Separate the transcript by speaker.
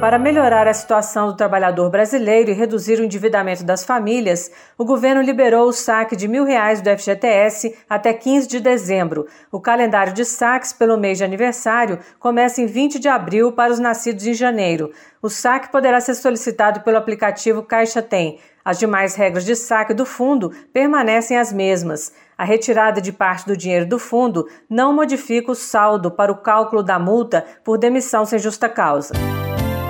Speaker 1: Para melhorar a situação do trabalhador brasileiro e reduzir o endividamento das famílias, o governo liberou o saque de mil reais do FGTS até 15 de dezembro. O calendário de saques pelo mês de aniversário começa em 20 de abril para os nascidos em janeiro. O saque poderá ser solicitado pelo aplicativo Caixa Tem. As demais regras de saque do fundo permanecem as mesmas. A retirada de parte do dinheiro do fundo não modifica o saldo para o cálculo da multa por demissão sem justa causa.